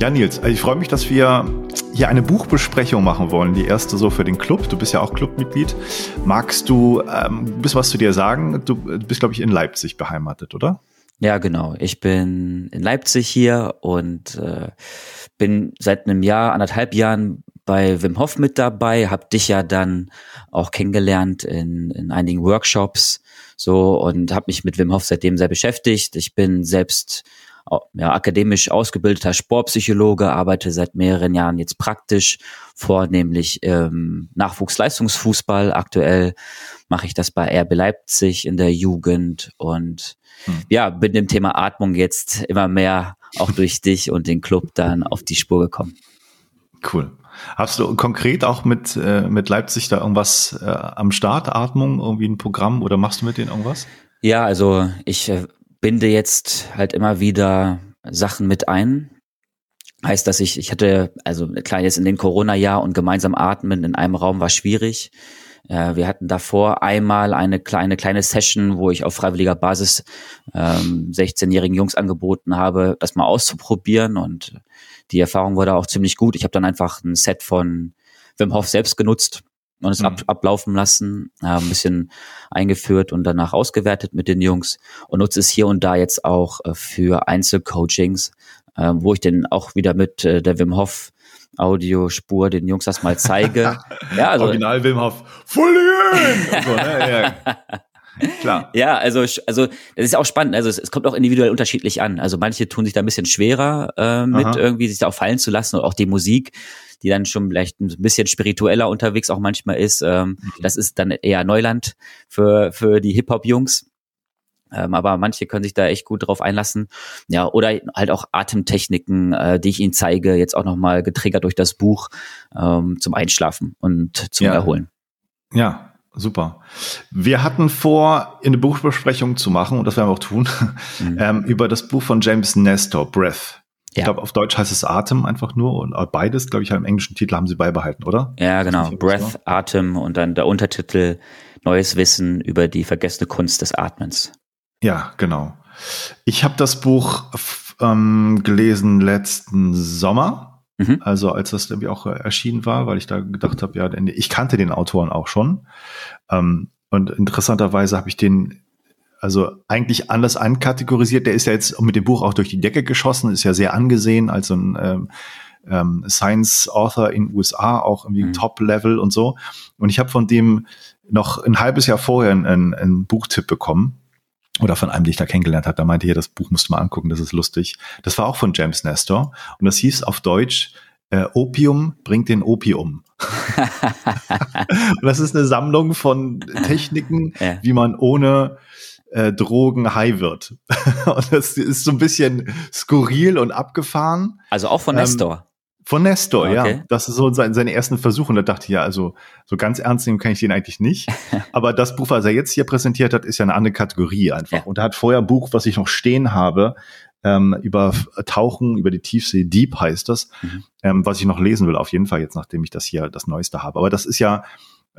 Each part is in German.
Ja, Nils, also ich freue mich, dass wir hier eine Buchbesprechung machen wollen. Die erste so für den Club. Du bist ja auch Clubmitglied. Magst du ähm, bisschen was zu dir sagen? Du bist, glaube ich, in Leipzig beheimatet, oder? Ja, genau. Ich bin in Leipzig hier und äh, bin seit einem Jahr, anderthalb Jahren bei Wim Hof mit dabei, hab dich ja dann auch kennengelernt in, in einigen Workshops so und habe mich mit Wim Hof seitdem sehr beschäftigt. Ich bin selbst ja, akademisch ausgebildeter Sportpsychologe, arbeite seit mehreren Jahren jetzt praktisch, vornehmlich ähm, Nachwuchsleistungsfußball. Aktuell mache ich das bei RB Leipzig in der Jugend und hm. ja, bin dem Thema Atmung jetzt immer mehr auch durch dich und den Club dann auf die Spur gekommen. Cool. Hast du konkret auch mit, äh, mit Leipzig da irgendwas äh, am Start, Atmung, irgendwie ein Programm oder machst du mit denen irgendwas? Ja, also ich äh, binde jetzt halt immer wieder Sachen mit ein. Heißt, dass ich, ich hatte, also klar, jetzt in den Corona-Jahr und gemeinsam atmen in einem Raum war schwierig. Äh, wir hatten davor einmal eine kleine, kleine Session, wo ich auf freiwilliger Basis ähm, 16-jährigen Jungs angeboten habe, das mal auszuprobieren und die Erfahrung wurde auch ziemlich gut. Ich habe dann einfach ein Set von Wim Hof selbst genutzt und es mhm. ab, ablaufen lassen, äh, ein bisschen eingeführt und danach ausgewertet mit den Jungs und nutze es hier und da jetzt auch äh, für Einzelcoachings, äh, wo ich dann auch wieder mit äh, der Wim Hof Audiospur den Jungs das mal zeige. ja, also, Original Wim Hof. Fully in! so, ne? ja. Klar. Ja, also, also das ist auch spannend. Also es, es, kommt auch individuell unterschiedlich an. Also manche tun sich da ein bisschen schwerer äh, mit Aha. irgendwie sich da auch fallen zu lassen und auch die Musik, die dann schon vielleicht ein bisschen spiritueller unterwegs auch manchmal ist. Ähm, mhm. Das ist dann eher Neuland für, für die Hip-Hop-Jungs. Ähm, aber manche können sich da echt gut drauf einlassen. Ja, oder halt auch Atemtechniken, äh, die ich ihnen zeige, jetzt auch nochmal getriggert durch das Buch ähm, zum Einschlafen und zum ja. Erholen. Ja, Super. Wir hatten vor, eine Buchbesprechung zu machen, und das werden wir auch tun, mhm. ähm, über das Buch von James Nestor, Breath. Ich ja. glaube, auf Deutsch heißt es Atem einfach nur und beides, glaube ich, im englischen Titel haben sie beibehalten, oder? Ja, genau. Breath, Atem und dann der Untertitel Neues Wissen über die vergessene Kunst des Atmens. Ja, genau. Ich habe das Buch ähm, gelesen letzten Sommer Mhm. Also als das irgendwie auch erschienen war, weil ich da gedacht habe, ja, ich kannte den Autoren auch schon. Ähm, und interessanterweise habe ich den also eigentlich anders ankategorisiert. Der ist ja jetzt mit dem Buch auch durch die Decke geschossen, ist ja sehr angesehen als so ein ähm, ähm, Science-Author in USA, auch irgendwie mhm. Top-Level und so. Und ich habe von dem noch ein halbes Jahr vorher einen, einen Buchtipp bekommen oder von einem, den ich da kennengelernt habe, da meinte hier, das Buch musst du mal angucken, das ist lustig. Das war auch von James Nestor und das hieß auf Deutsch äh, Opium bringt den Opium. und das ist eine Sammlung von Techniken, ja. wie man ohne äh, Drogen high wird. und das ist so ein bisschen skurril und abgefahren. Also auch von Nestor. Ähm, von Nestor, okay. ja. Das ist so sein, seine ersten Versuche. Und da dachte ich, ja, also so ganz ernst nehmen kann ich den eigentlich nicht. Aber das Buch, was er jetzt hier präsentiert hat, ist ja eine andere Kategorie einfach. Ja. Und er hat vorher ein Buch, was ich noch stehen habe, ähm, über Tauchen, über die Tiefsee, Deep heißt das, mhm. ähm, was ich noch lesen will, auf jeden Fall jetzt, nachdem ich das hier das Neueste habe. Aber das ist ja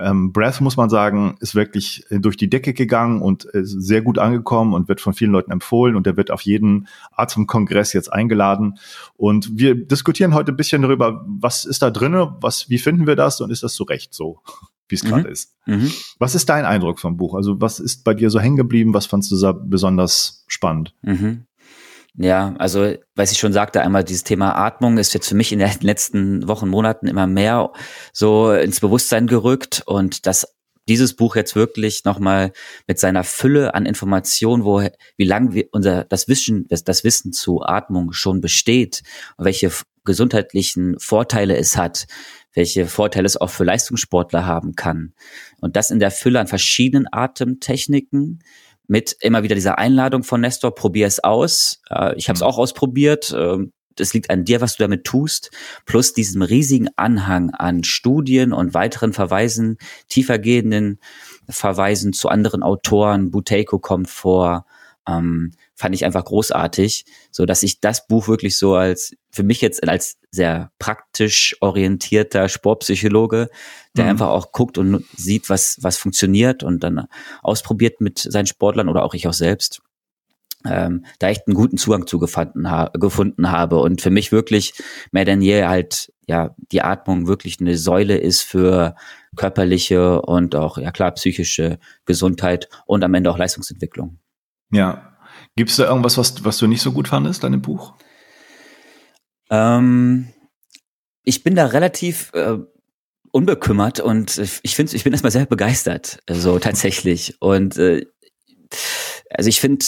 ähm, Breath, muss man sagen, ist wirklich äh, durch die Decke gegangen und ist sehr gut angekommen und wird von vielen Leuten empfohlen und der wird auf jeden Atemkongress jetzt eingeladen. Und wir diskutieren heute ein bisschen darüber, was ist da drinne, was, wie finden wir das und ist das so recht so, wie es mhm. gerade ist. Mhm. Was ist dein Eindruck vom Buch? Also was ist bei dir so hängen geblieben? Was fandst du da besonders spannend? Mhm. Ja, also, was ich schon sagte, einmal dieses Thema Atmung ist jetzt für mich in den letzten Wochen, Monaten immer mehr so ins Bewusstsein gerückt und dass dieses Buch jetzt wirklich nochmal mit seiner Fülle an Informationen, wo, wie lange unser, das Wissen, das, das Wissen zu Atmung schon besteht und welche gesundheitlichen Vorteile es hat, welche Vorteile es auch für Leistungssportler haben kann. Und das in der Fülle an verschiedenen Atemtechniken, mit immer wieder dieser Einladung von Nestor, probier es aus. Äh, ich habe es mhm. auch ausprobiert. Ähm, das liegt an dir, was du damit tust, plus diesem riesigen Anhang an Studien und weiteren Verweisen, tiefergehenden Verweisen zu anderen Autoren. Buteiko kommt vor, ähm, fand ich einfach großartig, so dass ich das Buch wirklich so als für mich jetzt als sehr praktisch orientierter Sportpsychologe, der mhm. einfach auch guckt und sieht, was was funktioniert und dann ausprobiert mit seinen Sportlern oder auch ich auch selbst. ähm, da echt einen guten Zugang zu gefunden, ha gefunden habe und für mich wirklich mehr denn je halt ja die Atmung wirklich eine Säule ist für körperliche und auch ja klar psychische Gesundheit und am Ende auch Leistungsentwicklung. Ja, gibt es da irgendwas, was was du nicht so gut fandest an dem Buch? Ähm, ich bin da relativ äh, unbekümmert und ich finde, ich bin erstmal sehr begeistert, so tatsächlich und äh, also ich finde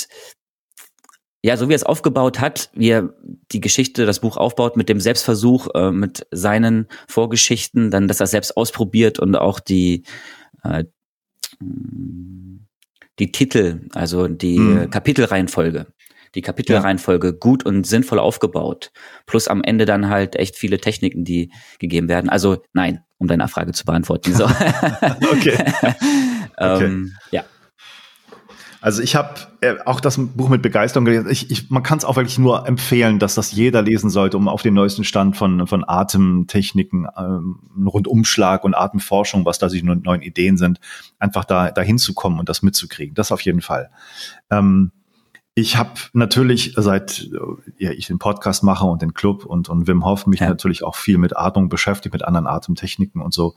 ja, so wie er es aufgebaut hat, wie er die Geschichte, das Buch aufbaut mit dem Selbstversuch, äh, mit seinen Vorgeschichten, dann, dass er selbst ausprobiert und auch die, äh, die Titel, also die mhm. Kapitelreihenfolge, die Kapitelreihenfolge ja. gut und sinnvoll aufgebaut. Plus am Ende dann halt echt viele Techniken, die gegeben werden. Also nein, um deine Frage zu beantworten. So. okay. okay. ähm, ja. Also ich habe äh, auch das Buch mit Begeisterung gelesen. Ich, ich, man kann es auch wirklich nur empfehlen, dass das jeder lesen sollte, um auf den neuesten Stand von, von Atemtechniken, ähm, Rundumschlag und Atemforschung, was da sich nur neuen Ideen sind, einfach da dahin zu kommen und das mitzukriegen. Das auf jeden Fall. Ähm, ich habe natürlich seit ja, ich den Podcast mache und den Club und, und Wim Hof mich ja. natürlich auch viel mit Atmung beschäftigt, mit anderen Atemtechniken und so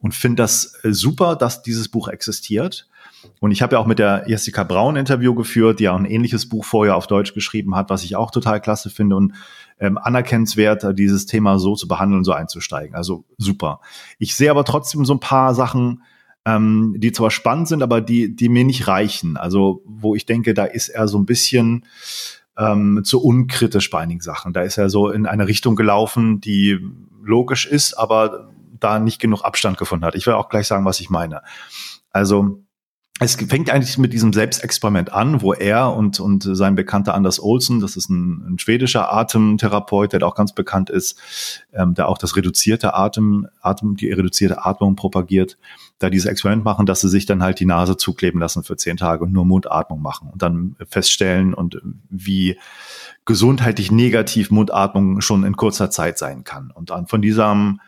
und finde das äh, super, dass dieses Buch existiert und ich habe ja auch mit der Jessica Braun Interview geführt, die auch ein ähnliches Buch vorher auf Deutsch geschrieben hat, was ich auch total klasse finde und ähm, anerkennenswert, äh, dieses Thema so zu behandeln, so einzusteigen. Also super. Ich sehe aber trotzdem so ein paar Sachen, ähm, die zwar spannend sind, aber die, die mir nicht reichen. Also wo ich denke, da ist er so ein bisschen ähm, zu unkritisch bei einigen Sachen. Da ist er so in eine Richtung gelaufen, die logisch ist, aber da nicht genug Abstand gefunden hat. Ich will auch gleich sagen, was ich meine. Also es fängt eigentlich mit diesem Selbstexperiment an, wo er und, und sein Bekannter Anders Olsen, das ist ein, ein schwedischer Atemtherapeut, der auch ganz bekannt ist, ähm, der auch das reduzierte Atem, Atem, die reduzierte Atmung propagiert, da dieses Experiment machen, dass sie sich dann halt die Nase zukleben lassen für zehn Tage und nur Mundatmung machen und dann feststellen und wie gesundheitlich negativ Mundatmung schon in kurzer Zeit sein kann. Und dann von diesem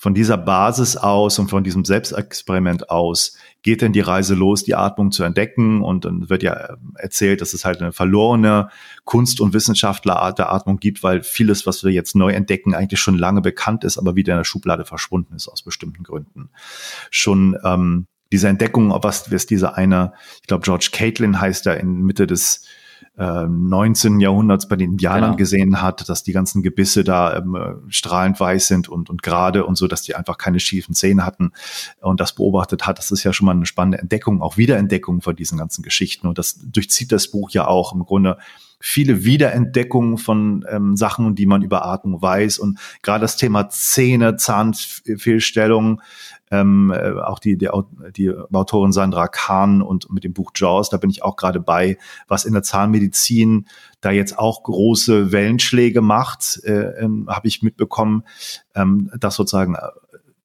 von dieser Basis aus und von diesem Selbstexperiment aus geht denn die Reise los, die Atmung zu entdecken. Und dann wird ja erzählt, dass es halt eine verlorene Kunst- und Wissenschaftlerart der Atmung gibt, weil vieles, was wir jetzt neu entdecken, eigentlich schon lange bekannt ist, aber wieder in der Schublade verschwunden ist aus bestimmten Gründen. Schon ähm, diese Entdeckung, was, was dieser eine, ich glaube George Caitlin heißt er in Mitte des äh, 19. Jahrhunderts bei den Indianern genau. gesehen hat, dass die ganzen Gebisse da ähm, strahlend weiß sind und, und gerade und so, dass die einfach keine schiefen Zähne hatten und das beobachtet hat. Das ist ja schon mal eine spannende Entdeckung, auch Wiederentdeckung von diesen ganzen Geschichten. Und das durchzieht das Buch ja auch im Grunde viele Wiederentdeckungen von ähm, Sachen, die man über Atmung weiß. Und gerade das Thema Zähne, Zahnfehlstellungen, ähm, äh, auch die, die, die Autorin Sandra Kahn und mit dem Buch Jaws, da bin ich auch gerade bei, was in der Zahnmedizin da jetzt auch große Wellenschläge macht, äh, ähm, habe ich mitbekommen, ähm, dass sozusagen äh,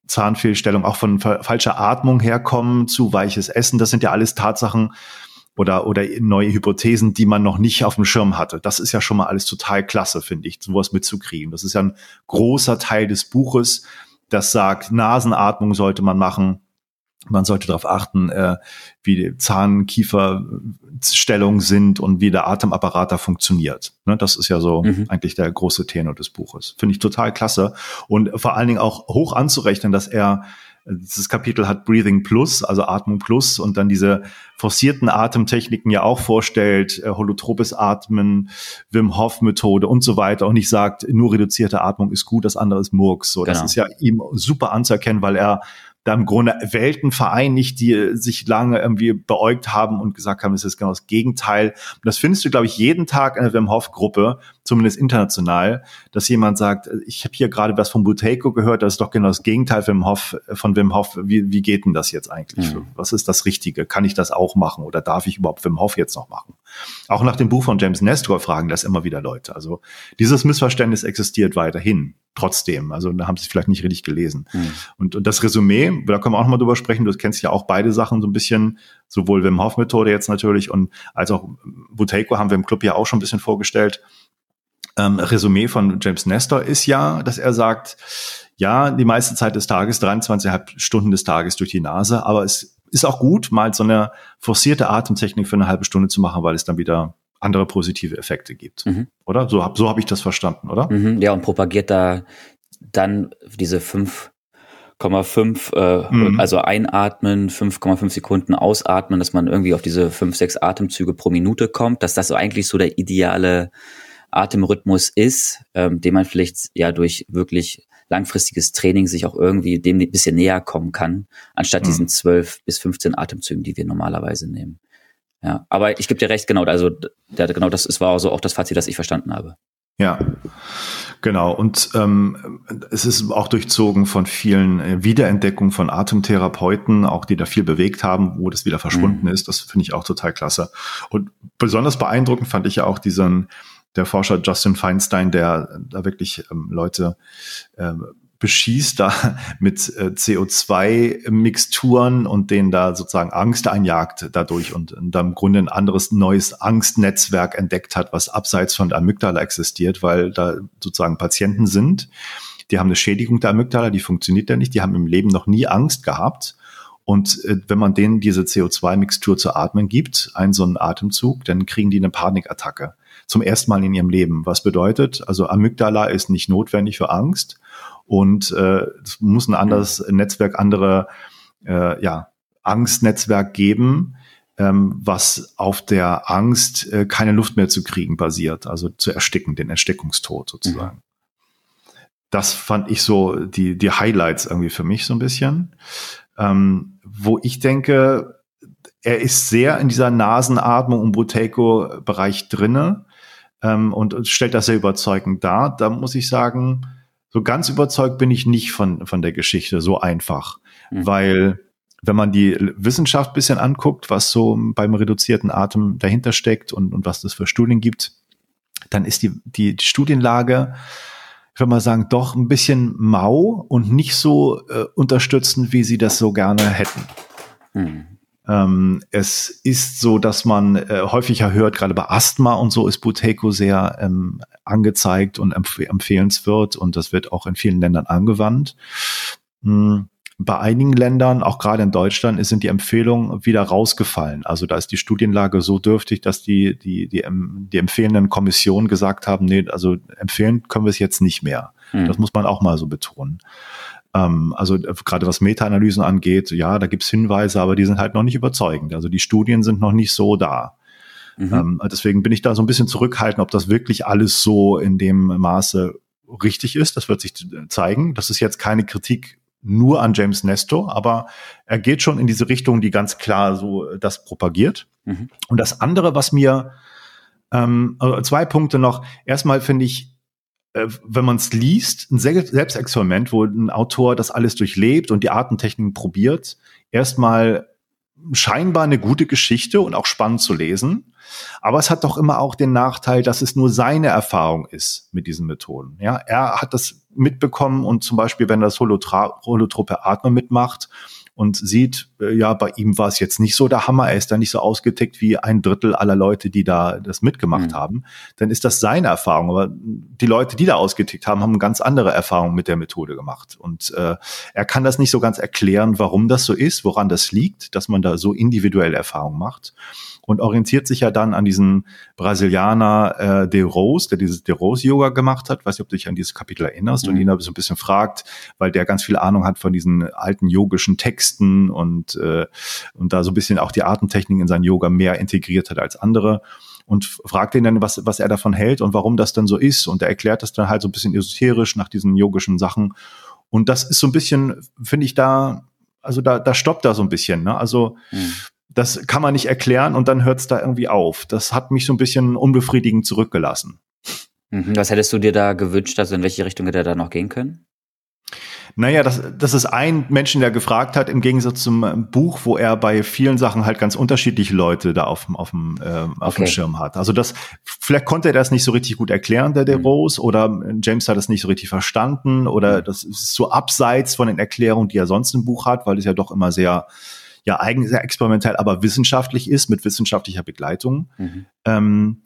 Zahnfehlstellung auch von falscher Atmung herkommen zu weiches Essen. Das sind ja alles Tatsachen, oder, oder neue Hypothesen, die man noch nicht auf dem Schirm hatte. Das ist ja schon mal alles total klasse, finde ich, sowas mitzukriegen. Das ist ja ein großer Teil des Buches, das sagt, Nasenatmung sollte man machen. Man sollte darauf achten, äh, wie die Zahn-Kiefer-Stellungen sind und wie der Atemapparat da funktioniert. Ne, das ist ja so mhm. eigentlich der große Tenor des Buches. Finde ich total klasse. Und vor allen Dingen auch hoch anzurechnen, dass er dieses Kapitel hat Breathing Plus, also Atmung Plus und dann diese forcierten Atemtechniken ja auch vorstellt, äh, holotropes Atmen, Wim Hof Methode und so weiter und nicht sagt, nur reduzierte Atmung ist gut, das andere ist Murks. So, genau. das ist ja ihm super anzuerkennen, weil er da im Grunde Welten vereinigt, die sich lange irgendwie beäugt haben und gesagt haben, es ist genau das Gegenteil. Und das findest du, glaube ich, jeden Tag in der Wim Hof Gruppe, zumindest international, dass jemand sagt, ich habe hier gerade was von Buteiko gehört, das ist doch genau das Gegenteil von Wim Hof. Von Wim Hof. Wie, wie geht denn das jetzt eigentlich? Mhm. Was ist das Richtige? Kann ich das auch machen oder darf ich überhaupt Wim Hof jetzt noch machen? Auch nach dem Buch von James Nestor fragen das immer wieder Leute. Also dieses Missverständnis existiert weiterhin trotzdem. Also da haben sie es vielleicht nicht richtig gelesen. Mhm. Und, und das Resümee, da können wir auch nochmal drüber sprechen, du kennst ja auch beide Sachen so ein bisschen, sowohl Wim Hof Methode jetzt natürlich und als auch Buteiko haben wir im Club ja auch schon ein bisschen vorgestellt. Ähm, Resümee von James Nestor ist ja, dass er sagt, ja, die meiste Zeit des Tages, 23,5 Stunden des Tages durch die Nase, aber es ist auch gut, mal so eine forcierte Atemtechnik für eine halbe Stunde zu machen, weil es dann wieder andere positive Effekte gibt. Mhm. Oder? So, so habe ich das verstanden, oder? Mhm, ja, und propagiert da dann diese 5,5, äh, mhm. also einatmen, 5,5 Sekunden ausatmen, dass man irgendwie auf diese 5, 6 Atemzüge pro Minute kommt, dass das so eigentlich so der ideale Atemrhythmus ist, ähm, den man vielleicht ja durch wirklich langfristiges Training sich auch irgendwie dem ein bisschen näher kommen kann, anstatt mhm. diesen 12 bis 15 Atemzügen, die wir normalerweise nehmen. Ja, aber ich gebe dir recht, genau, also der, genau das ist, war also auch das Fazit, das ich verstanden habe. Ja, genau. Und ähm, es ist auch durchzogen von vielen äh, Wiederentdeckungen von Atemtherapeuten, auch die da viel bewegt haben, wo das wieder verschwunden mhm. ist. Das finde ich auch total klasse. Und besonders beeindruckend fand ich ja auch diesen der Forscher Justin Feinstein, der da wirklich ähm, Leute ähm, beschießt da mit äh, CO2-Mixturen und denen da sozusagen Angst einjagt dadurch und, und dann im Grunde ein anderes neues Angstnetzwerk entdeckt hat, was abseits von der Amygdala existiert, weil da sozusagen Patienten sind, die haben eine Schädigung der Amygdala, die funktioniert ja nicht, die haben im Leben noch nie Angst gehabt. Und äh, wenn man denen diese CO2-Mixtur zu atmen gibt, einen so einen Atemzug, dann kriegen die eine Panikattacke. Zum ersten Mal in ihrem Leben. Was bedeutet, also Amygdala ist nicht notwendig für Angst und äh, es muss ein anderes Netzwerk, andere äh, ja, Angstnetzwerk geben, ähm, was auf der Angst, äh, keine Luft mehr zu kriegen basiert, also zu ersticken, den Erstickungstod sozusagen. Mhm. Das fand ich so die, die Highlights irgendwie für mich so ein bisschen. Ähm, wo ich denke, er ist sehr in dieser Nasenatmung und Buteco-Bereich drinne ähm, und stellt das sehr überzeugend dar. Da muss ich sagen, so ganz überzeugt bin ich nicht von, von der Geschichte, so einfach. Mhm. Weil wenn man die Wissenschaft bisschen anguckt, was so beim reduzierten Atem dahinter steckt und, und was das für Studien gibt, dann ist die, die, die Studienlage, ich würde mal sagen, doch ein bisschen mau und nicht so äh, unterstützend, wie sie das so gerne hätten. Mhm. Ähm, es ist so, dass man äh, häufiger hört, gerade bei Asthma und so ist Buteco sehr ähm, angezeigt und empf empfehlenswert und das wird auch in vielen Ländern angewandt. Hm. Bei einigen Ländern, auch gerade in Deutschland, sind die Empfehlungen wieder rausgefallen. Also da ist die Studienlage so dürftig, dass die, die, die, die empfehlenden Kommissionen gesagt haben, nee, also empfehlen können wir es jetzt nicht mehr. Mhm. Das muss man auch mal so betonen. Ähm, also äh, gerade was Meta-Analysen angeht, ja, da gibt's Hinweise, aber die sind halt noch nicht überzeugend. Also die Studien sind noch nicht so da. Mhm. Ähm, deswegen bin ich da so ein bisschen zurückhaltend, ob das wirklich alles so in dem Maße richtig ist. Das wird sich zeigen. Das ist jetzt keine Kritik nur an James Nesto, aber er geht schon in diese Richtung, die ganz klar so das propagiert. Mhm. Und das andere, was mir ähm, also zwei Punkte noch. Erstmal finde ich, äh, wenn man es liest, ein Selbstexperiment, wo ein Autor das alles durchlebt und die Artentechniken probiert, erstmal scheinbar eine gute Geschichte und auch spannend zu lesen. Aber es hat doch immer auch den Nachteil, dass es nur seine Erfahrung ist mit diesen Methoden. Ja, er hat das mitbekommen und zum Beispiel, wenn das holotrope Atmen mitmacht und sieht, äh, ja, bei ihm war es jetzt nicht so der Hammer, er ist da nicht so ausgetickt wie ein Drittel aller Leute, die da das mitgemacht mhm. haben, dann ist das seine Erfahrung. Aber die Leute, die da ausgetickt haben, haben ganz andere Erfahrungen mit der Methode gemacht. Und äh, er kann das nicht so ganz erklären, warum das so ist, woran das liegt, dass man da so individuelle Erfahrungen macht und orientiert sich ja dann an diesen Brasilianer äh, De Rose, der dieses De Rose Yoga gemacht hat. weiß nicht, ob du dich an dieses Kapitel erinnerst mhm. und ihn da so ein bisschen fragt, weil der ganz viel Ahnung hat von diesen alten yogischen Texten und, äh, und da so ein bisschen auch die Artentechnik in sein Yoga mehr integriert hat als andere und fragt ihn dann, was, was er davon hält und warum das dann so ist. Und er erklärt das dann halt so ein bisschen esoterisch nach diesen yogischen Sachen. Und das ist so ein bisschen, finde ich da, also da, da stoppt da so ein bisschen. Ne? Also mhm das kann man nicht erklären und dann hört es da irgendwie auf. Das hat mich so ein bisschen unbefriedigend zurückgelassen. Mhm. Was hättest du dir da gewünscht? Also in welche Richtung hätte er da noch gehen können? Naja, das, das ist ein Menschen, der gefragt hat, im Gegensatz zum Buch, wo er bei vielen Sachen halt ganz unterschiedliche Leute da auf, auf, dem, äh, auf okay. dem Schirm hat. Also das, vielleicht konnte er das nicht so richtig gut erklären, der De mhm. Rose, mhm. oder James hat das nicht so richtig verstanden, oder mhm. das ist so abseits von den Erklärungen, die er sonst im Buch hat, weil es ja doch immer sehr ja eigentlich sehr experimentell, aber wissenschaftlich ist, mit wissenschaftlicher Begleitung. Mhm. Ähm,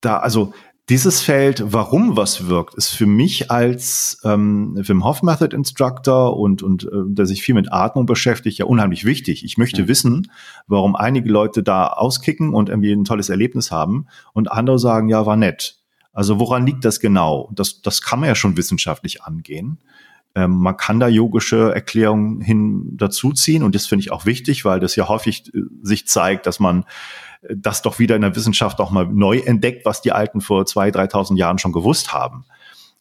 da, also dieses Feld, warum was wirkt, ist für mich als ähm, Wim Hof Method Instructor und, und äh, der sich viel mit Atmung beschäftigt, ja unheimlich wichtig. Ich möchte ja. wissen, warum einige Leute da auskicken und irgendwie ein tolles Erlebnis haben und andere sagen, ja, war nett. Also woran liegt das genau? Das, das kann man ja schon wissenschaftlich angehen. Ähm, man kann da yogische Erklärungen hin dazuziehen und das finde ich auch wichtig, weil das ja häufig äh, sich zeigt, dass man das doch wieder in der Wissenschaft auch mal neu entdeckt, was die Alten vor zwei, 3.000 Jahren schon gewusst haben.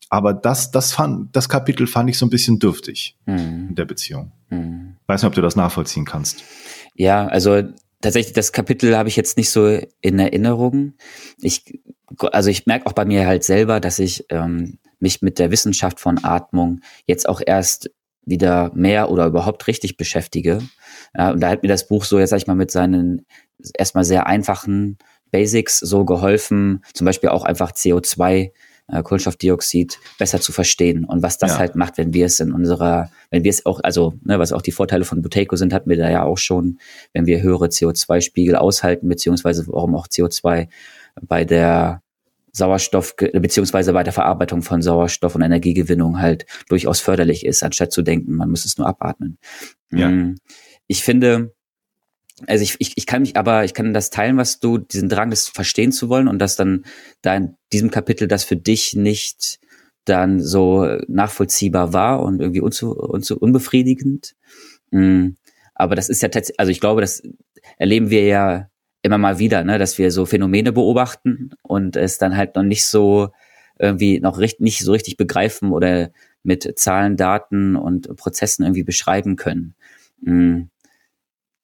Aber das, das, fand, das Kapitel fand ich so ein bisschen dürftig mhm. in der Beziehung. Mhm. Weiß nicht, ob du das nachvollziehen kannst. Ja, also tatsächlich, das Kapitel habe ich jetzt nicht so in Erinnerung. Ich, also ich merke auch bei mir halt selber, dass ich ähm, mich mit der Wissenschaft von Atmung jetzt auch erst wieder mehr oder überhaupt richtig beschäftige. Ja, und da hat mir das Buch so, jetzt sag ich mal, mit seinen erstmal sehr einfachen Basics so geholfen, zum Beispiel auch einfach CO2, äh, Kohlenstoffdioxid besser zu verstehen und was das ja. halt macht, wenn wir es in unserer, wenn wir es auch, also ne, was auch die Vorteile von Buteco sind, hatten wir da ja auch schon, wenn wir höhere CO2-Spiegel aushalten, beziehungsweise warum auch CO2 bei der Sauerstoff beziehungsweise bei der Verarbeitung von Sauerstoff und Energiegewinnung halt durchaus förderlich ist, anstatt zu denken, man muss es nur abatmen. Ja. Mm, ich finde, also ich, ich, ich kann mich aber, ich kann das teilen, was du, diesen Drang, das verstehen zu wollen und dass dann da in diesem Kapitel das für dich nicht dann so nachvollziehbar war und irgendwie unzu, unzu, unbefriedigend. Mm, aber das ist ja tatsächlich, also ich glaube, das erleben wir ja immer mal wieder, ne, dass wir so Phänomene beobachten und es dann halt noch nicht so irgendwie noch richtig, nicht so richtig begreifen oder mit Zahlen, Daten und Prozessen irgendwie beschreiben können. Mm.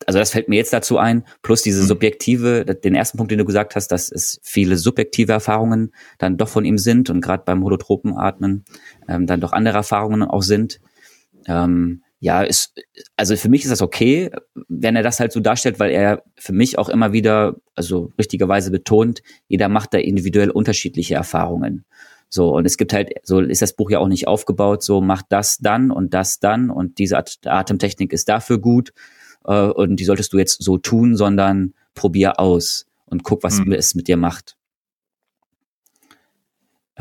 Also das fällt mir jetzt dazu ein, plus diese mhm. subjektive, den ersten Punkt, den du gesagt hast, dass es viele subjektive Erfahrungen dann doch von ihm sind und gerade beim Holotropenatmen ähm, dann doch andere Erfahrungen auch sind. Ähm, ja, ist, also für mich ist das okay, wenn er das halt so darstellt, weil er für mich auch immer wieder, also richtigerweise betont, jeder macht da individuell unterschiedliche Erfahrungen. So, und es gibt halt, so ist das Buch ja auch nicht aufgebaut, so macht das dann und das dann und diese Atemtechnik ist dafür gut äh, und die solltest du jetzt so tun, sondern probier aus und guck, was mhm. es mit dir macht.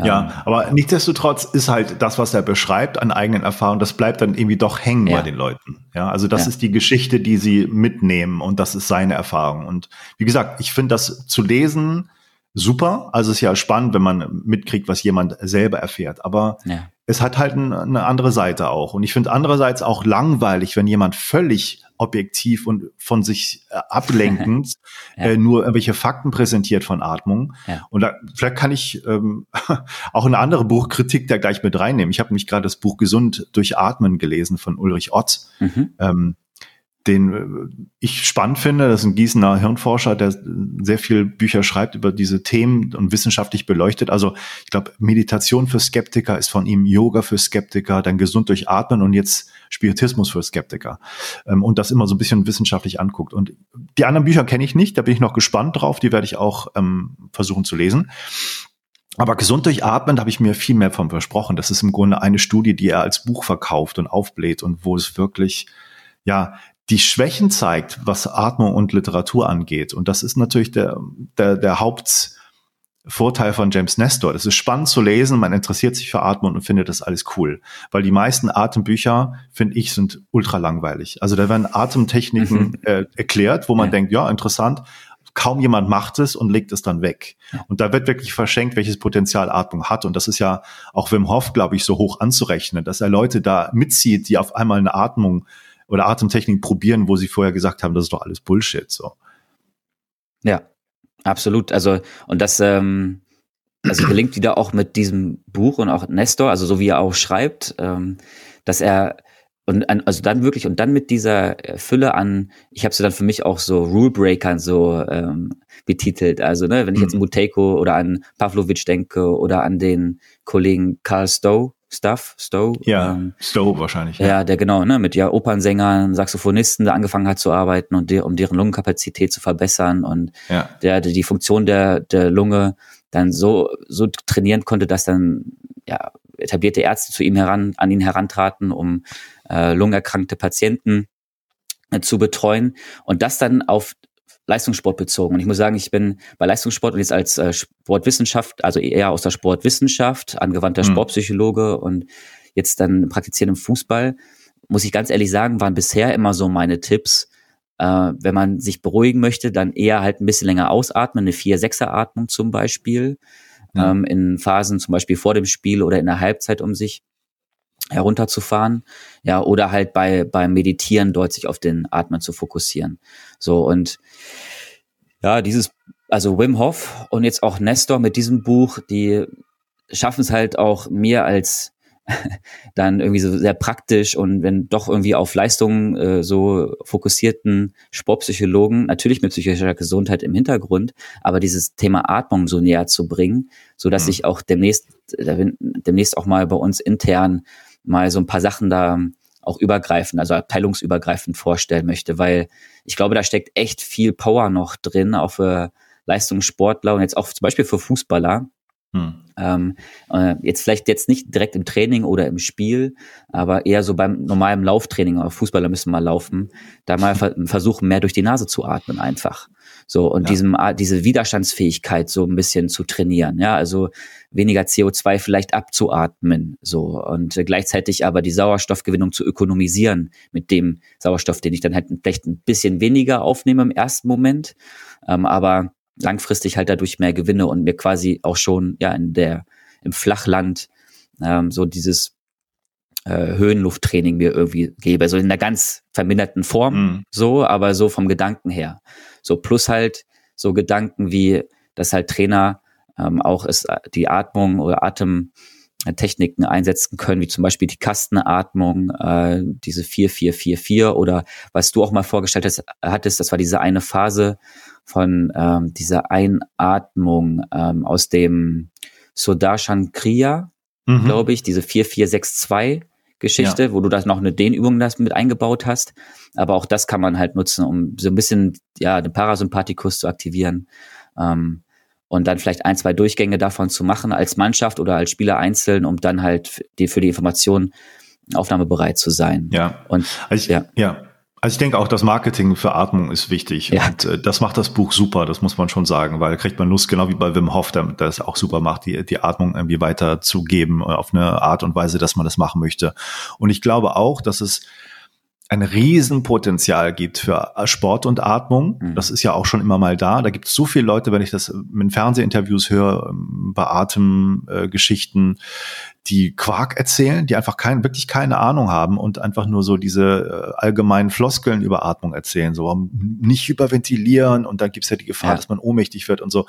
Ja, ähm, aber nichtsdestotrotz ist halt das, was er beschreibt an eigenen Erfahrungen, das bleibt dann irgendwie doch hängen ja. bei den Leuten. Ja, also das ja. ist die Geschichte, die sie mitnehmen und das ist seine Erfahrung. Und wie gesagt, ich finde das zu lesen super. Also es ist ja spannend, wenn man mitkriegt, was jemand selber erfährt. Aber ja. es hat halt eine andere Seite auch. Und ich finde andererseits auch langweilig, wenn jemand völlig objektiv und von sich äh, ablenkend ja. äh, nur irgendwelche Fakten präsentiert von Atmung. Ja. Und da, vielleicht kann ich ähm, auch eine andere Buchkritik da gleich mit reinnehmen. Ich habe mich gerade das Buch Gesund durch Atmen gelesen von Ulrich Ott. Mhm. Ähm, den äh, ich spannend finde. Das ist ein Gießener Hirnforscher, der sehr viel Bücher schreibt über diese Themen und wissenschaftlich beleuchtet. Also ich glaube, Meditation für Skeptiker ist von ihm, Yoga für Skeptiker, dann gesund durch Atmen und jetzt Spiritismus für Skeptiker. Ähm, und das immer so ein bisschen wissenschaftlich anguckt. Und die anderen Bücher kenne ich nicht, da bin ich noch gespannt drauf. Die werde ich auch ähm, versuchen zu lesen. Aber gesund durch Atmen, da habe ich mir viel mehr von versprochen. Das ist im Grunde eine Studie, die er als Buch verkauft und aufbläht und wo es wirklich ja, die Schwächen zeigt, was Atmung und Literatur angeht. Und das ist natürlich der, der, der Hauptvorteil von James Nestor. Das ist spannend zu lesen, man interessiert sich für Atmung und findet das alles cool. Weil die meisten Atembücher, finde ich, sind ultra langweilig. Also da werden Atemtechniken mhm. äh, erklärt, wo man ja. denkt, ja, interessant, kaum jemand macht es und legt es dann weg. Und da wird wirklich verschenkt, welches Potenzial Atmung hat. Und das ist ja auch Wim Hof, glaube ich, so hoch anzurechnen, dass er Leute da mitzieht, die auf einmal eine Atmung oder Atemtechnik probieren, wo sie vorher gesagt haben, das ist doch alles Bullshit. So. Ja, absolut. Also, und das, ähm, also gelingt wieder auch mit diesem Buch und auch Nestor, also so wie er auch schreibt, ähm, dass er und also dann wirklich und dann mit dieser Fülle an, ich habe sie dann für mich auch so Rulebreakern so ähm, betitelt. Also ne, wenn ich jetzt an Muteko oder an Pavlovic denke oder an den Kollegen Karl Stowe, Stuff, Stowe. Ja, ähm, Stowe wahrscheinlich. Ja. ja, der genau, ne, mit ja Opernsängern, Saxophonisten, der angefangen hat zu arbeiten und der, um deren Lungenkapazität zu verbessern und ja. der, der die Funktion der, der Lunge dann so, so trainieren konnte, dass dann ja etablierte Ärzte zu ihm heran, an ihn herantraten, um äh, lungenerkrankte Patienten äh, zu betreuen und das dann auf Leistungssport bezogen. Und ich muss sagen, ich bin bei Leistungssport und jetzt als äh, Sportwissenschaft, also eher aus der Sportwissenschaft, angewandter mhm. Sportpsychologe und jetzt dann praktizieren im Fußball, muss ich ganz ehrlich sagen, waren bisher immer so meine Tipps. Äh, wenn man sich beruhigen möchte, dann eher halt ein bisschen länger ausatmen, eine 4-6er-Atmung zum Beispiel, ja. ähm, in Phasen zum Beispiel vor dem Spiel oder in der Halbzeit, um sich herunterzufahren, ja, oder halt bei beim Meditieren dort sich auf den Atmen zu fokussieren. So und ja, dieses also Wim Hof und jetzt auch Nestor mit diesem Buch, die schaffen es halt auch mir als dann irgendwie so sehr praktisch und wenn doch irgendwie auf Leistungen äh, so fokussierten Sportpsychologen, natürlich mit psychischer Gesundheit im Hintergrund, aber dieses Thema Atmung so näher zu bringen, so dass mhm. ich auch demnächst, demnächst auch mal bei uns intern mal so ein paar Sachen da auch übergreifend, also abteilungsübergreifend vorstellen möchte, weil ich glaube, da steckt echt viel Power noch drin, auch für Leistungssportler und jetzt auch zum Beispiel für Fußballer. Hm. Ähm, äh, jetzt vielleicht jetzt nicht direkt im Training oder im Spiel, aber eher so beim normalen Lauftraining. Aber Fußballer müssen mal laufen, da mal versuchen, mehr durch die Nase zu atmen einfach. So, und ja. diesem, diese Widerstandsfähigkeit so ein bisschen zu trainieren, ja, also weniger CO2 vielleicht abzuatmen, so, und gleichzeitig aber die Sauerstoffgewinnung zu ökonomisieren mit dem Sauerstoff, den ich dann halt vielleicht ein bisschen weniger aufnehme im ersten Moment, ähm, aber langfristig halt dadurch mehr gewinne und mir quasi auch schon, ja, in der, im Flachland, ähm, so dieses äh, Höhenlufttraining mir irgendwie gebe. So in einer ganz verminderten Form, mhm. so, aber so vom Gedanken her. So plus halt so Gedanken wie, dass halt Trainer ähm, auch es, die Atmung oder Atemtechniken einsetzen können, wie zum Beispiel die Kastenatmung, äh, diese 4444 oder was du auch mal vorgestellt hast, hattest, das war diese eine Phase von ähm, dieser Einatmung ähm, aus dem Sudarshan Kriya, mhm. glaube ich, diese 4462 Geschichte, ja. wo du da noch eine Dehnübung mit eingebaut hast. Aber auch das kann man halt nutzen, um so ein bisschen ja den Parasympathikus zu aktivieren. Ähm, und dann vielleicht ein, zwei Durchgänge davon zu machen als Mannschaft oder als Spieler einzeln, um dann halt die, für die Information aufnahmebereit zu sein. Ja. Und also ich, ja. ja. Also ich denke auch, das Marketing für Atmung ist wichtig. Ja. Und äh, das macht das Buch super, das muss man schon sagen, weil da kriegt man Lust, genau wie bei Wim Hof, der, es auch super macht, die, die Atmung irgendwie weiterzugeben äh, auf eine Art und Weise, dass man das machen möchte. Und ich glaube auch, dass es ein Riesenpotenzial gibt für Sport und Atmung. Mhm. Das ist ja auch schon immer mal da. Da gibt es so viele Leute, wenn ich das in Fernsehinterviews höre, ähm, bei Atemgeschichten, die Quark erzählen, die einfach kein, wirklich keine Ahnung haben und einfach nur so diese äh, allgemeinen Floskeln über Atmung erzählen, so nicht hyperventilieren und dann gibt's ja die Gefahr, ja. dass man ohnmächtig wird und so.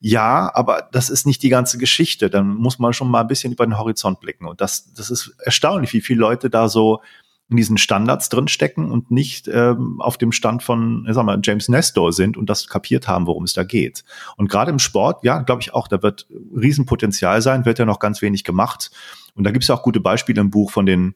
Ja, aber das ist nicht die ganze Geschichte. Dann muss man schon mal ein bisschen über den Horizont blicken. Und das, das ist erstaunlich, wie viele Leute da so in diesen Standards drinstecken und nicht ähm, auf dem Stand von, sag mal, James Nestor sind und das kapiert haben, worum es da geht. Und gerade im Sport, ja, glaube ich auch, da wird Riesenpotenzial sein, wird ja noch ganz wenig gemacht. Und da gibt es ja auch gute Beispiele im Buch von den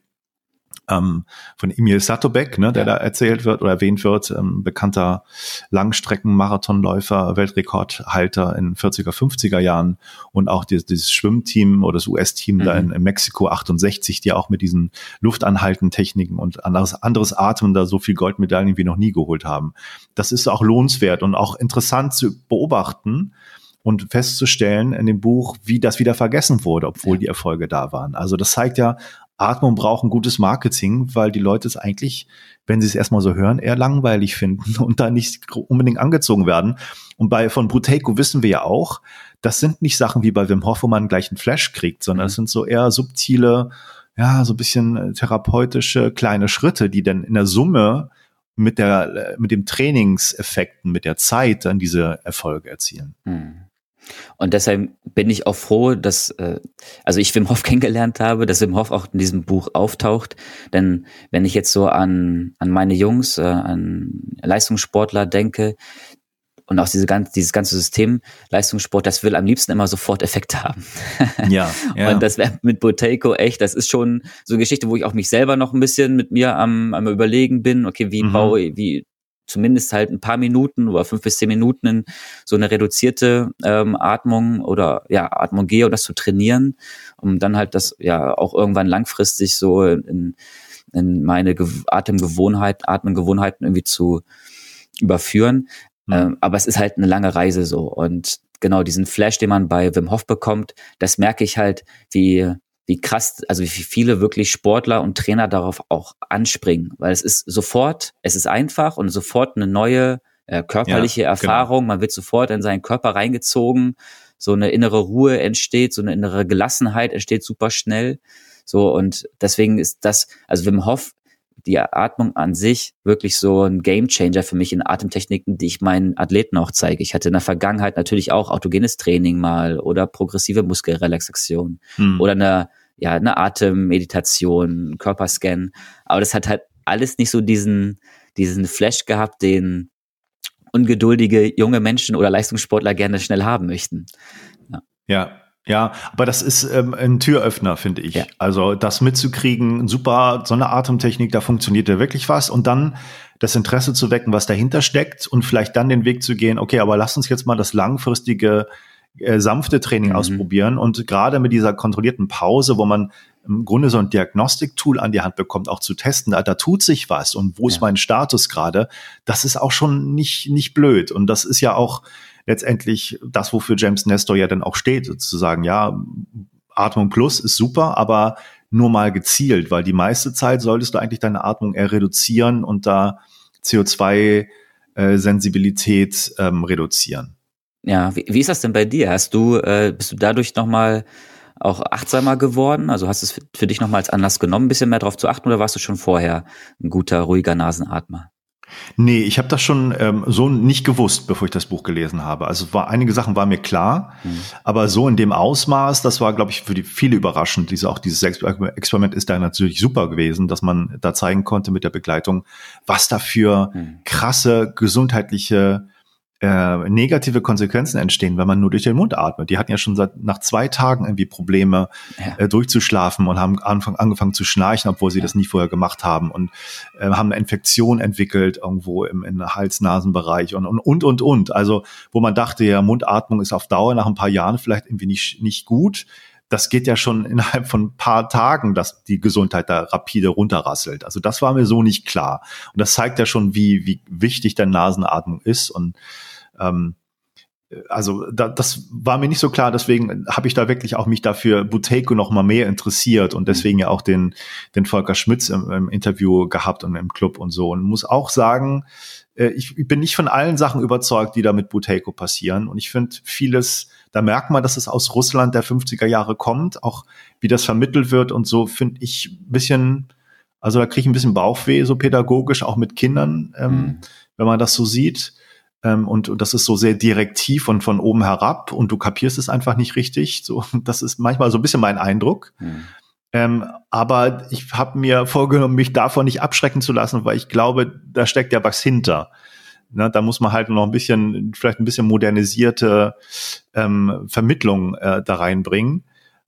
ähm, von Emil Satobek, ne, der ja. da erzählt wird oder erwähnt wird, ähm, bekannter Langstrecken-Marathonläufer, Weltrekordhalter in 40er, 50er Jahren und auch dieses, dieses Schwimmteam oder das US-Team mhm. da in, in, Mexiko 68, die auch mit diesen Luftanhalten-Techniken und anderes, anderes Atmen da so viel Goldmedaillen wie noch nie geholt haben. Das ist auch lohnenswert und auch interessant zu beobachten, und festzustellen in dem Buch, wie das wieder vergessen wurde, obwohl die Erfolge da waren. Also das zeigt ja Atmung braucht ein gutes Marketing, weil die Leute es eigentlich, wenn sie es erstmal so hören, eher langweilig finden und da nicht unbedingt angezogen werden. Und bei von Bruteco wissen wir ja auch, das sind nicht Sachen wie bei Wim Hof, wo man gleich einen Flash kriegt, sondern es mhm. sind so eher subtile, ja, so ein bisschen äh, therapeutische kleine Schritte, die dann in der Summe mit der, äh, mit dem Trainingseffekten, mit der Zeit dann diese Erfolge erzielen. Mhm. Und deshalb bin ich auch froh, dass, äh, also ich Wim Hof kennengelernt habe, dass Wim Hof auch in diesem Buch auftaucht. Denn wenn ich jetzt so an, an meine Jungs, äh, an Leistungssportler denke, und auch diese ganze, dieses ganze System Leistungssport, das will am liebsten immer sofort Effekte haben. Ja. ja. Und das wäre mit Boteco echt, das ist schon so eine Geschichte, wo ich auch mich selber noch ein bisschen mit mir am, am überlegen bin, okay, wie mhm. baue, wie zumindest halt ein paar Minuten oder fünf bis zehn Minuten in so eine reduzierte ähm, Atmung oder ja, Atmung gehe und das zu trainieren, um dann halt das ja auch irgendwann langfristig so in, in meine Ge Atemgewohnheit, Atmengewohnheiten irgendwie zu überführen. Mhm. Ähm, aber es ist halt eine lange Reise so. Und genau diesen Flash, den man bei Wim Hof bekommt, das merke ich halt, wie, wie krass, also wie viele wirklich Sportler und Trainer darauf auch anspringen. Weil es ist sofort, es ist einfach und sofort eine neue äh, körperliche ja, genau. Erfahrung. Genau. Man wird sofort in seinen Körper reingezogen. So eine innere Ruhe entsteht, so eine innere Gelassenheit entsteht super schnell. So, und deswegen ist das, also Wim Hof die Atmung an sich wirklich so ein Gamechanger für mich in Atemtechniken, die ich meinen Athleten auch zeige. Ich hatte in der Vergangenheit natürlich auch autogenes Training mal oder progressive Muskelrelaxation hm. oder eine, ja, eine Atemmeditation, Körperscan. Aber das hat halt alles nicht so diesen, diesen Flash gehabt, den ungeduldige junge Menschen oder Leistungssportler gerne schnell haben möchten. Ja. ja. Ja, aber das ist ähm, ein Türöffner, finde ich. Ja. Also das mitzukriegen, super, so eine Atemtechnik, da funktioniert ja wirklich was. Und dann das Interesse zu wecken, was dahinter steckt und vielleicht dann den Weg zu gehen, okay, aber lass uns jetzt mal das langfristige, äh, sanfte Training mhm. ausprobieren. Und gerade mit dieser kontrollierten Pause, wo man im Grunde so ein Diagnostiktool an die Hand bekommt, auch zu testen, da, da tut sich was und wo ja. ist mein Status gerade, das ist auch schon nicht, nicht blöd. Und das ist ja auch letztendlich das, wofür James Nestor ja dann auch steht, sozusagen, ja, Atmung Plus ist super, aber nur mal gezielt, weil die meiste Zeit solltest du eigentlich deine Atmung eher reduzieren und da CO2-Sensibilität äh, ähm, reduzieren. Ja, wie, wie ist das denn bei dir? Hast du, äh, bist du dadurch nochmal auch achtsamer geworden? Also hast du es für, für dich nochmal als Anlass genommen, ein bisschen mehr darauf zu achten oder warst du schon vorher ein guter, ruhiger Nasenatmer? Nee, ich habe das schon ähm, so nicht gewusst, bevor ich das Buch gelesen habe. Also war, einige Sachen waren mir klar, mhm. aber so in dem Ausmaß, das war, glaube ich, für die viele überraschend. Diese, auch dieses Experiment ist da natürlich super gewesen, dass man da zeigen konnte mit der Begleitung, was da für mhm. krasse gesundheitliche äh, negative Konsequenzen entstehen, wenn man nur durch den Mund atmet. Die hatten ja schon seit nach zwei Tagen irgendwie Probleme ja. äh, durchzuschlafen und haben Anfang, angefangen zu schnarchen, obwohl sie ja. das nie vorher gemacht haben und äh, haben eine Infektion entwickelt irgendwo im, im Hals-Nasen-Bereich und, und und und und. Also wo man dachte, ja Mundatmung ist auf Dauer nach ein paar Jahren vielleicht irgendwie nicht nicht gut. Das geht ja schon innerhalb von ein paar Tagen, dass die Gesundheit da rapide runterrasselt. Also das war mir so nicht klar. Und das zeigt ja schon, wie, wie wichtig der Nasenatmung ist. Und ähm, also da, das war mir nicht so klar, deswegen habe ich da wirklich auch mich dafür Buteco noch mal mehr interessiert und deswegen ja auch den, den Volker Schmitz im, im Interview gehabt und im Club und so und muss auch sagen, äh, ich, bin nicht von allen Sachen überzeugt, die da mit Buteco passieren und ich finde vieles, da merkt man, dass es aus Russland der 50er Jahre kommt, auch wie das vermittelt wird und so finde ich ein bisschen, also da kriege ich ein bisschen Bauchweh, so pädagogisch, auch mit Kindern, ähm, mhm. wenn man das so sieht. Ähm, und, und das ist so sehr direktiv und von oben herab und du kapierst es einfach nicht richtig. So, das ist manchmal so ein bisschen mein Eindruck. Mhm. Ähm, aber ich habe mir vorgenommen, mich davon nicht abschrecken zu lassen, weil ich glaube, da steckt ja was hinter. Ne, da muss man halt noch ein bisschen, vielleicht ein bisschen modernisierte ähm, Vermittlung äh, da reinbringen.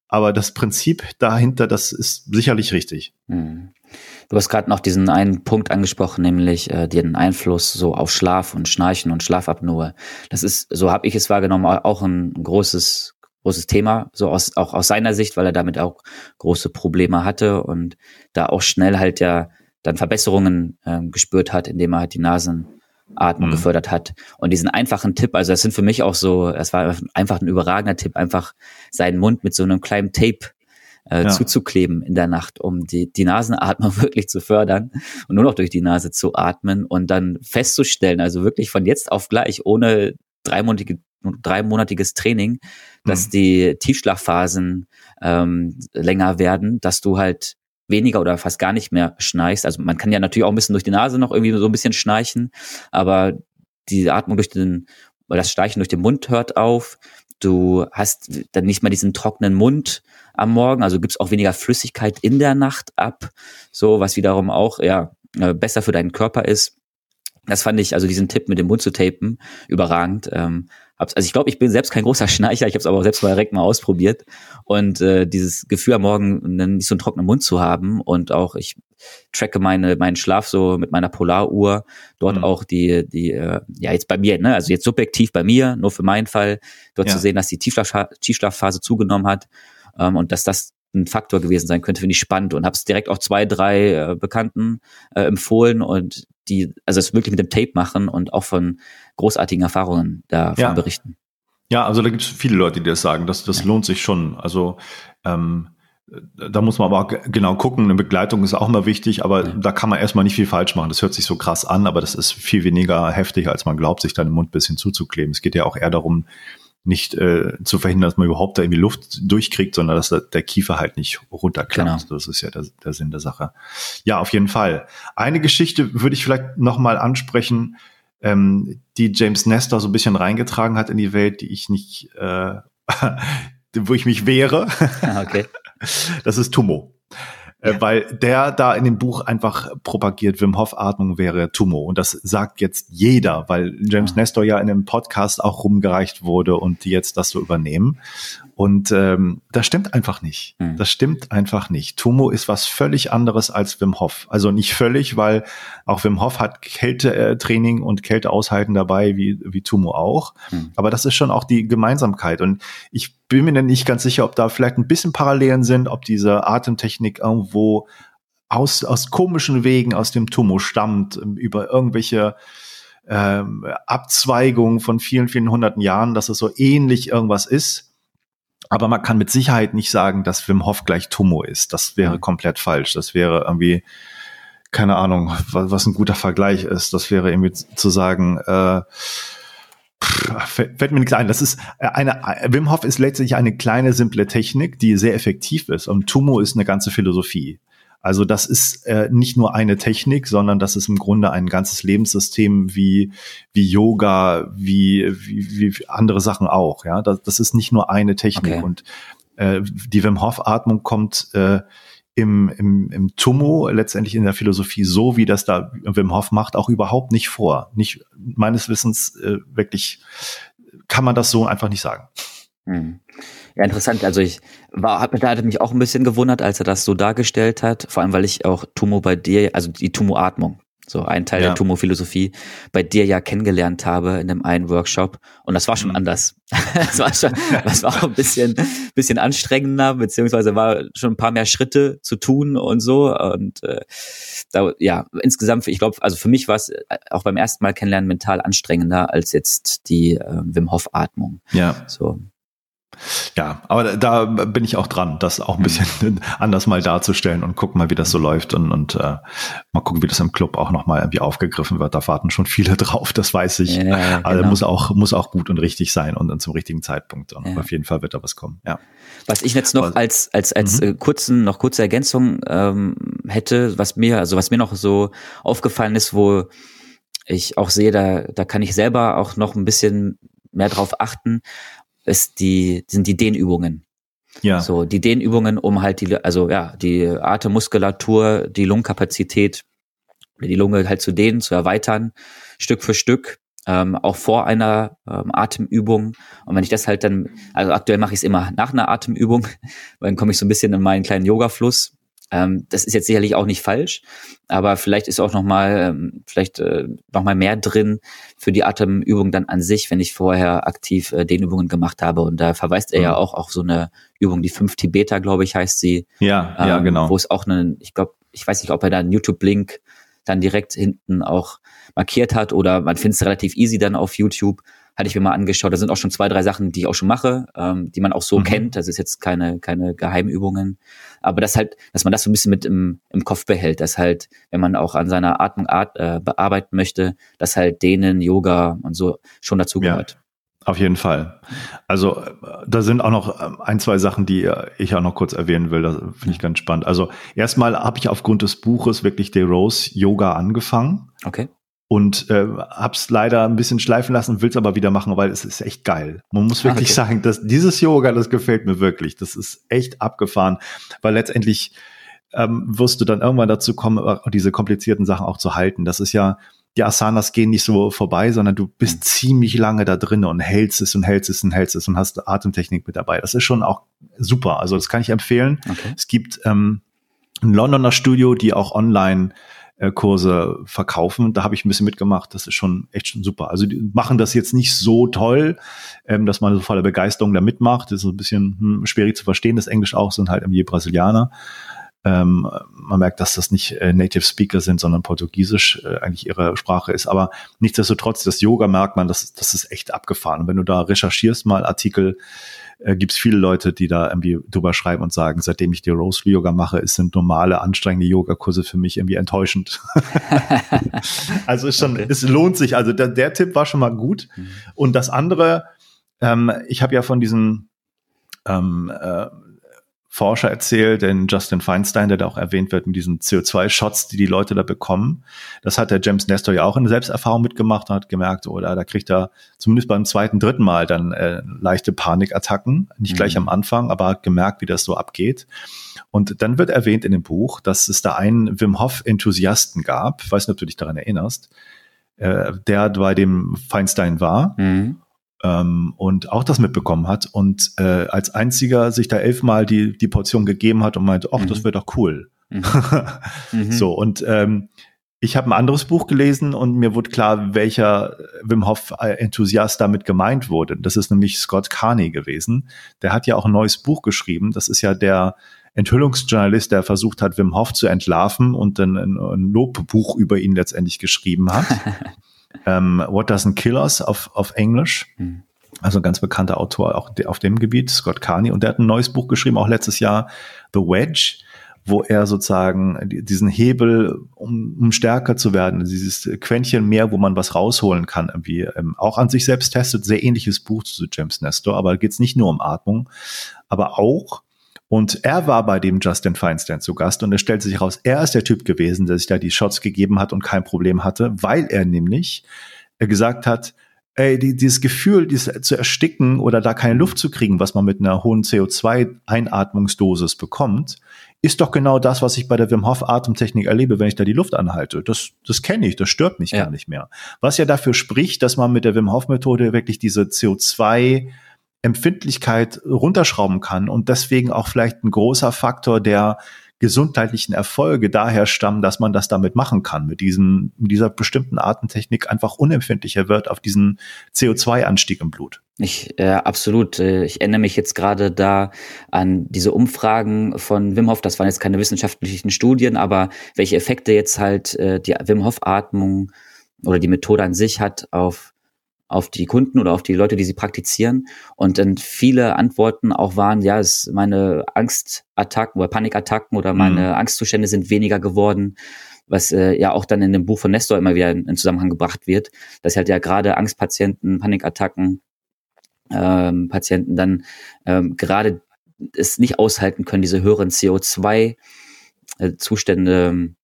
Aber das Prinzip dahinter, das ist sicherlich richtig. Mhm. Du hast gerade noch diesen einen Punkt angesprochen, nämlich äh, den Einfluss so auf Schlaf und Schnarchen und Schlafapnoe. Das ist, so habe ich es wahrgenommen, auch ein großes großes Thema, so aus, auch aus seiner Sicht, weil er damit auch große Probleme hatte und da auch schnell halt ja dann Verbesserungen äh, gespürt hat, indem er halt die Nasenatmung mhm. gefördert hat. Und diesen einfachen Tipp, also das sind für mich auch so, es war einfach ein überragender Tipp, einfach seinen Mund mit so einem kleinen Tape äh, ja. zuzukleben in der Nacht, um die, die Nasenatmung wirklich zu fördern und nur noch durch die Nase zu atmen und dann festzustellen, also wirklich von jetzt auf gleich, ohne dreimonatige, dreimonatiges Training, dass mhm. die Tiefschlafphasen ähm, länger werden, dass du halt weniger oder fast gar nicht mehr schnarchst. Also man kann ja natürlich auch ein bisschen durch die Nase noch irgendwie so ein bisschen schnarchen, aber die Atmung durch den, oder das Steichen durch den Mund hört auf. Du hast dann nicht mehr diesen trockenen Mund am Morgen, also gibst auch weniger Flüssigkeit in der Nacht ab, so was wiederum auch ja äh, besser für deinen Körper ist. Das fand ich, also diesen Tipp mit dem Mund zu tapen, überragend. Ähm, hab's, also ich glaube, ich bin selbst kein großer Schnarcher, ich habe es aber auch selbst mal direkt mal ausprobiert. Und äh, dieses Gefühl am Morgen nicht so einen trockenen Mund zu haben und auch ich tracke meine, meinen Schlaf so mit meiner Polaruhr, dort mhm. auch die, die, äh, ja jetzt bei mir, ne, also jetzt subjektiv bei mir, nur für meinen Fall, dort ja. zu sehen, dass die Tiefschlaf Tiefschlafphase zugenommen hat ähm, und dass das ein Faktor gewesen sein könnte, finde ich spannend und habe es direkt auch zwei, drei äh, Bekannten äh, empfohlen und die, also es wirklich mit dem Tape machen und auch von großartigen Erfahrungen davon ja. berichten. Ja, also da gibt es viele Leute, die das sagen. Das, das ja. lohnt sich schon. Also ähm, da muss man aber auch genau gucken. Eine Begleitung ist auch immer wichtig, aber ja. da kann man erstmal nicht viel falsch machen. Das hört sich so krass an, aber das ist viel weniger heftig, als man glaubt, sich dann im Mund ein bisschen zuzukleben. Es geht ja auch eher darum, nicht äh, zu verhindern, dass man überhaupt da irgendwie Luft durchkriegt, sondern dass der Kiefer halt nicht runterklappt. Genau. Das ist ja der, der Sinn der Sache. Ja, auf jeden Fall. Eine Geschichte würde ich vielleicht nochmal ansprechen, ähm, die James Nestor so ein bisschen reingetragen hat in die Welt, die ich nicht, äh, wo ich mich wehre. Ah, okay. Das ist Tumo. Äh, ja. weil der da in dem Buch einfach propagiert, Wim Hof Atmung wäre Tumo. Und das sagt jetzt jeder, weil James ja. Nestor ja in einem Podcast auch rumgereicht wurde und die jetzt das so übernehmen. Und ähm, das stimmt einfach nicht. Mhm. Das stimmt einfach nicht. Tumo ist was völlig anderes als Wim Hof. Also nicht völlig, weil auch Wim Hof hat Kältetraining und Kälte aushalten dabei, wie, wie Tumo auch. Mhm. Aber das ist schon auch die Gemeinsamkeit. Und ich bin mir nicht ganz sicher, ob da vielleicht ein bisschen Parallelen sind, ob diese Atemtechnik irgendwo aus, aus komischen Wegen aus dem Tumo stammt, über irgendwelche ähm, Abzweigungen von vielen, vielen hunderten Jahren, dass es so ähnlich irgendwas ist. Aber man kann mit Sicherheit nicht sagen, dass Wim Hof gleich Tumo ist. Das wäre mhm. komplett falsch. Das wäre irgendwie, keine Ahnung, was, was ein guter Vergleich ist. Das wäre irgendwie zu sagen, äh, fällt mir nichts ein. Das ist eine, Wim Hof ist letztlich eine kleine, simple Technik, die sehr effektiv ist. Und Tumo ist eine ganze Philosophie. Also das ist äh, nicht nur eine Technik, sondern das ist im Grunde ein ganzes Lebenssystem wie, wie Yoga, wie, wie, wie andere Sachen auch. Ja, das, das ist nicht nur eine Technik. Okay. Und äh, die Wim Hof Atmung kommt äh, im, im, im Tumo, letztendlich in der Philosophie, so wie das da Wim Hof macht, auch überhaupt nicht vor. Nicht meines Wissens äh, wirklich kann man das so einfach nicht sagen. Hm. Ja, interessant. Also ich war, hab, da hatte mich auch ein bisschen gewundert, als er das so dargestellt hat. Vor allem, weil ich auch Tumo bei dir, also die Tumo-Atmung, so ein Teil ja. der Tumo-Philosophie, bei dir ja kennengelernt habe in dem einen Workshop. Und das war schon mhm. anders. das war schon, das war auch ein bisschen, bisschen anstrengender, beziehungsweise war schon ein paar mehr Schritte zu tun und so. Und äh, da, ja, insgesamt, ich glaube, also für mich war es äh, auch beim ersten Mal kennenlernen mental anstrengender als jetzt die äh, Wim Hof-Atmung. Ja. So. Ja, aber da bin ich auch dran, das auch ein bisschen mhm. anders mal darzustellen und gucken mal, wie das so läuft und, und äh, mal gucken, wie das im Club auch nochmal irgendwie aufgegriffen wird. Da warten schon viele drauf, das weiß ich. Ja, genau. Also muss auch, muss auch gut und richtig sein und dann zum richtigen Zeitpunkt. Und ja. auf jeden Fall wird da was kommen. Ja. Was ich jetzt noch als, als, als mhm. Äh, kurzen, noch kurze Ergänzung ähm, hätte, was mir, also was mir noch so aufgefallen ist, wo ich auch sehe, da, da kann ich selber auch noch ein bisschen mehr drauf achten ist die, sind die Dehnübungen. Ja. So, die Dehnübungen, um halt die, also ja, die Atemmuskulatur, die Lungenkapazität, die Lunge halt zu dehnen, zu erweitern, Stück für Stück, ähm, auch vor einer ähm, Atemübung. Und wenn ich das halt dann, also aktuell mache ich es immer nach einer Atemübung, weil dann komme ich so ein bisschen in meinen kleinen Yoga-Fluss ähm, das ist jetzt sicherlich auch nicht falsch, aber vielleicht ist auch noch mal ähm, vielleicht äh, noch mal mehr drin für die Atemübung dann an sich, wenn ich vorher aktiv äh, den Übungen gemacht habe. Und da verweist er mhm. ja auch auf so eine Übung, die 5 Tibeter, glaube ich, heißt sie. Ja, ähm, ja, genau. Wo es auch einen, ich glaube, ich weiß nicht, ob er da einen YouTube-Link dann direkt hinten auch markiert hat oder man findet es relativ easy dann auf YouTube hatte ich mir mal angeschaut. Da sind auch schon zwei, drei Sachen, die ich auch schon mache, ähm, die man auch so mhm. kennt. Das ist jetzt keine, keine Geheimübungen. Aber das halt, dass man das so ein bisschen mit im, im Kopf behält, dass halt, wenn man auch an seiner Atmung art, äh, bearbeiten möchte, dass halt denen Yoga und so schon dazugehört. Ja. Auf jeden Fall. Also da sind auch noch ähm, ein, zwei Sachen, die ich auch noch kurz erwähnen will. Das finde ich ganz spannend. Also erstmal habe ich aufgrund des Buches wirklich The Rose Yoga angefangen. Okay und äh, hab's leider ein bisschen schleifen lassen, will's aber wieder machen, weil es ist echt geil. Man muss wirklich okay. sagen, dass dieses Yoga, das gefällt mir wirklich. Das ist echt abgefahren, weil letztendlich ähm, wirst du dann irgendwann dazu kommen, diese komplizierten Sachen auch zu halten. Das ist ja, die Asanas gehen nicht so vorbei, sondern du bist mhm. ziemlich lange da drin und hältst es und hältst es und hältst es und hast Atemtechnik mit dabei. Das ist schon auch super. Also das kann ich empfehlen. Okay. Es gibt ähm, ein Londoner Studio, die auch online äh, Kurse verkaufen. Da habe ich ein bisschen mitgemacht. Das ist schon echt schon super. Also die machen das jetzt nicht so toll, ähm, dass man so voller Begeisterung da mitmacht. Das ist ein bisschen hm, schwierig zu verstehen. Das Englisch auch sind halt irgendwie Brasilianer. Ähm, man merkt, dass das nicht äh, Native Speaker sind, sondern Portugiesisch äh, eigentlich ihre Sprache ist. Aber nichtsdestotrotz, das Yoga merkt man, das, das ist echt abgefahren. Und wenn du da recherchierst mal Artikel, äh, gibt es viele Leute, die da irgendwie drüber schreiben und sagen, seitdem ich die Rose Yoga mache, ist, sind normale, anstrengende Yogakurse für mich irgendwie enttäuschend. also ist schon, okay. es lohnt sich. Also der, der Tipp war schon mal gut. Mhm. Und das andere, ähm, ich habe ja von diesen ähm, äh, Forscher erzählt, den Justin Feinstein, der da auch erwähnt wird mit diesen CO2-Shots, die die Leute da bekommen. Das hat der James Nestor ja auch in Selbsterfahrung mitgemacht und hat gemerkt, oder da kriegt er zumindest beim zweiten, dritten Mal dann äh, leichte Panikattacken, nicht mhm. gleich am Anfang, aber hat gemerkt, wie das so abgeht. Und dann wird erwähnt in dem Buch, dass es da einen Wim Hof-Enthusiasten gab, ich weiß nicht, ob du dich daran erinnerst, äh, der bei dem Feinstein war. Mhm ähm, und auch das mitbekommen hat und äh, als einziger sich da elfmal die, die Portion gegeben hat und meinte, ach, mhm. das wäre doch cool. Mhm. mhm. so, und ähm, ich habe ein anderes Buch gelesen und mir wurde klar, welcher Wim Hof-Enthusiast damit gemeint wurde. Das ist nämlich Scott Carney gewesen. Der hat ja auch ein neues Buch geschrieben. Das ist ja der Enthüllungsjournalist, der versucht hat, Wim Hof zu entlarven und dann ein, ein Lobbuch über ihn letztendlich geschrieben hat. ähm, What Doesn't Kill Us auf, auf Englisch. Mhm. Also ein ganz bekannter Autor auch auf dem Gebiet, Scott Carney. Und der hat ein neues Buch geschrieben, auch letztes Jahr, The Wedge, wo er sozusagen diesen Hebel, um, um stärker zu werden, dieses Quäntchen mehr, wo man was rausholen kann, irgendwie ähm, auch an sich selbst testet. Sehr ähnliches Buch zu James Nestor, aber da geht es nicht nur um Atmung, aber auch und er war bei dem Justin Feinstein zu Gast und es stellt sich heraus, er ist der Typ gewesen, der sich da die Shots gegeben hat und kein Problem hatte, weil er nämlich äh, gesagt hat, ey, die, dieses Gefühl, dieses zu ersticken oder da keine Luft zu kriegen, was man mit einer hohen CO2-Einatmungsdosis bekommt, ist doch genau das, was ich bei der Wim Hof Atemtechnik erlebe, wenn ich da die Luft anhalte. Das, das kenne ich, das stört mich ja. gar nicht mehr. Was ja dafür spricht, dass man mit der Wim Hof Methode wirklich diese CO2 Empfindlichkeit runterschrauben kann und deswegen auch vielleicht ein großer Faktor der gesundheitlichen Erfolge daher stammen, dass man das damit machen kann, mit diesen, mit dieser bestimmten Artentechnik einfach unempfindlicher wird auf diesen CO2-Anstieg im Blut. Ich, äh, absolut. Äh, ich erinnere mich jetzt gerade da an diese Umfragen von Wim Hof. Das waren jetzt keine wissenschaftlichen Studien, aber welche Effekte jetzt halt äh, die Wim Hof-Atmung oder die Methode an sich hat auf auf die Kunden oder auf die Leute, die sie praktizieren. Und dann viele Antworten auch waren, ja, es, meine Angstattacken oder Panikattacken oder meine mhm. Angstzustände sind weniger geworden, was äh, ja auch dann in dem Buch von Nestor immer wieder in, in Zusammenhang gebracht wird, dass halt ja gerade Angstpatienten, Panikattacken, ähm, Patienten dann ähm, gerade es nicht aushalten können, diese höheren CO2-Zustände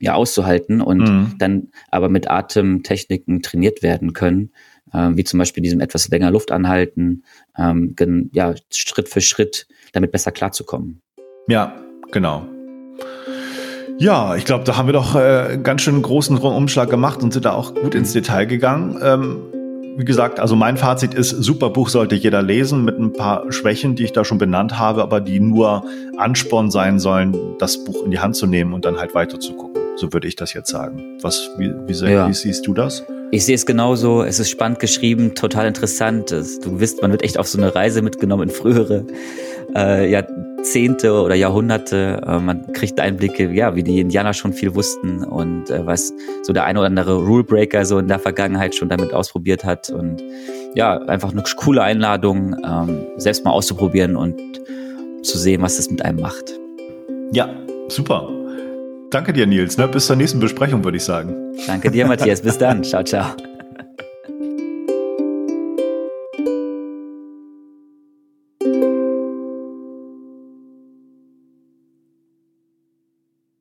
ja auszuhalten und mhm. dann aber mit Atemtechniken trainiert werden können, äh, wie zum Beispiel diesem etwas länger Luft anhalten, ähm, ja, Schritt für Schritt damit besser klarzukommen. Ja, genau. Ja, ich glaube, da haben wir doch äh, ganz schön großen Umschlag gemacht und sind da auch gut ins Detail gegangen. Ähm, wie gesagt, also mein Fazit ist, super Buch sollte jeder lesen mit ein paar Schwächen, die ich da schon benannt habe, aber die nur Ansporn sein sollen, das Buch in die Hand zu nehmen und dann halt weiter zu gucken. So würde ich das jetzt sagen. Was, wie, wie, ja. wie siehst du das? Ich sehe es genauso. Es ist spannend geschrieben, total interessant. Du wisst, man wird echt auf so eine Reise mitgenommen in frühere äh, Jahrzehnte oder Jahrhunderte. Äh, man kriegt Einblicke, ja, wie die Indianer schon viel wussten und äh, was so der eine oder andere Rulebreaker so in der Vergangenheit schon damit ausprobiert hat. Und ja, einfach eine coole Einladung, ähm, selbst mal auszuprobieren und zu sehen, was das mit einem macht. Ja, super. Danke dir, Nils. Ne? Bis zur nächsten Besprechung, würde ich sagen. Danke dir, Matthias. Bis dann. Ciao, ciao.